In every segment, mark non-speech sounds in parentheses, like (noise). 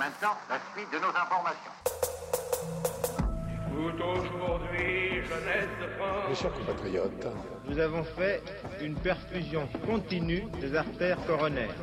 maintenant la suite de nos informations. aujourd'hui, jeunesse de France. Mes chers compatriotes, Nous avons fait une perfusion continue des artères coronaires.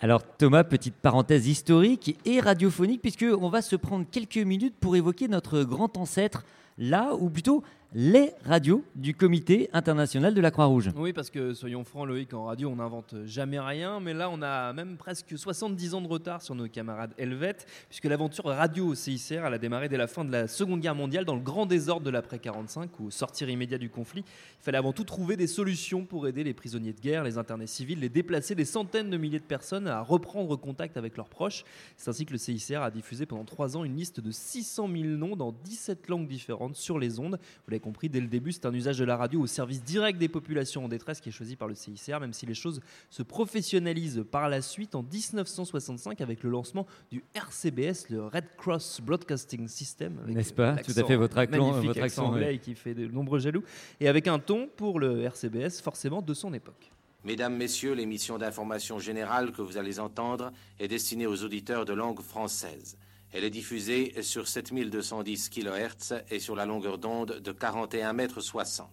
Alors Thomas, petite parenthèse historique et radiophonique, puisque on va se prendre quelques minutes pour évoquer notre grand ancêtre, là, ou plutôt les radios du Comité international de la Croix-Rouge. Oui, parce que soyons francs, Loïc, en radio, on n'invente jamais rien, mais là, on a même presque 70 ans de retard sur nos camarades helvètes, puisque l'aventure radio au CICR, elle a démarré dès la fin de la Seconde Guerre mondiale, dans le grand désordre de l'après-45, où, au sortir immédiat du conflit, il fallait avant tout trouver des solutions pour aider les prisonniers de guerre, les internés civils, les déplacer des centaines de milliers de personnes à reprendre contact avec leurs proches. C'est ainsi que le CICR a diffusé pendant trois ans une liste de 600 000 noms dans 17 langues différentes sur les ondes. Vous l'avez compris, dès le début, c'est un usage de la radio au service direct des populations en détresse qui est choisi par le CICR, même si les choses se professionnalisent par la suite en 1965 avec le lancement du RCBS, le Red Cross Broadcasting System. N'est-ce pas? Tout à fait, votre accent- magnifique votre accent, anglais oui. qui fait de nombreux jaloux. Et avec un ton pour le RCBS forcément de son époque. Mesdames, Messieurs, l'émission d'information générale que vous allez entendre est destinée aux auditeurs de langue française. Elle est diffusée sur 7210 kHz et sur la longueur d'onde de 41 mètres 60.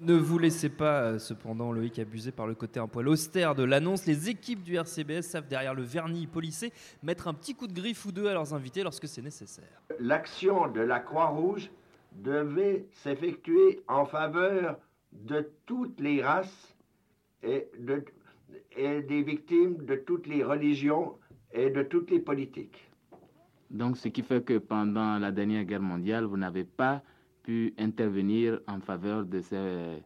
Ne vous laissez pas, euh, cependant, Loïc, abuser par le côté un poil austère de l'annonce. Les équipes du RCBS savent, derrière le vernis policé, mettre un petit coup de griffe ou deux à leurs invités lorsque c'est nécessaire. L'action de la Croix-Rouge devait s'effectuer en faveur de toutes les races et, de- et des victimes de toutes les religions et de toutes les politiques. Donc, ce qui fait que pendant la dernière guerre mondiale, vous n'avez pas pu intervenir en faveur de ces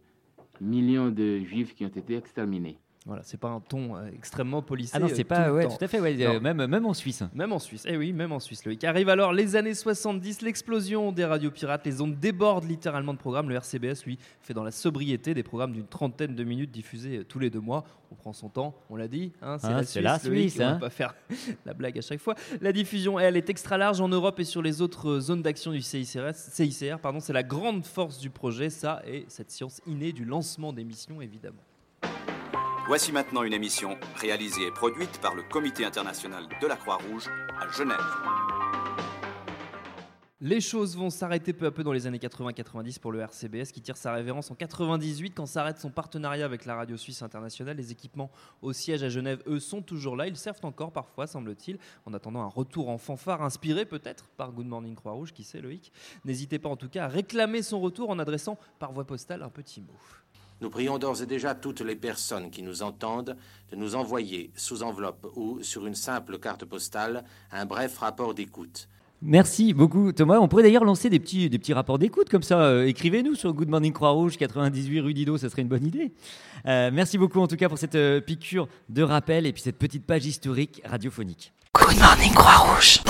millions de juifs qui ont été exterminés. Voilà, c'est pas un ton euh, extrêmement policé. Ah non, euh, c'est pas, ouais, tout à fait, ouais, euh, même, même en Suisse. Même en Suisse, eh oui, même en Suisse, Loïc. Arrive alors les années 70, l'explosion des radios pirates, les ondes débordent littéralement de programmes. Le RCBS, lui, fait dans la sobriété des programmes d'une trentaine de minutes diffusés tous les deux mois. On prend son temps, on l'a dit, hein, c'est Ah, la c'est Suisse, la Loïc, Suisse, on va hein. pas faire (laughs) la blague à chaque fois. La diffusion, elle, est extra large en Europe et sur les autres zones d'action du CICR. CICR pardon, c'est la grande force du projet, ça, et cette science innée du lancement d'émissions, évidemment. Voici maintenant une émission réalisée et produite par le Comité international de la Croix-Rouge à Genève. Les choses vont s'arrêter peu à peu dans les années 80-90 pour le RCBS qui tire sa révérence en 98 quand s'arrête son partenariat avec la radio suisse internationale. Les équipements au siège à Genève, eux, sont toujours là. Ils servent encore parfois, semble-t-il, en attendant un retour en fanfare inspiré peut-être par Good Morning Croix-Rouge, qui sait Loïc? N'hésitez pas en tout cas à réclamer son retour en adressant par voie postale un petit mot. Nous prions d'ores et déjà toutes les personnes qui nous entendent de nous envoyer sous enveloppe ou sur une simple carte postale un bref rapport d'écoute. Merci beaucoup Thomas. On pourrait d'ailleurs lancer des petits, des petits rapports d'écoute comme ça. Euh, Écrivez-nous sur Good Morning Croix-Rouge 98 rue Didot, ça serait une bonne idée. Euh, merci beaucoup en tout cas pour cette euh, piqûre de rappel et puis cette petite page historique radiophonique. Good morning Croix-Rouge.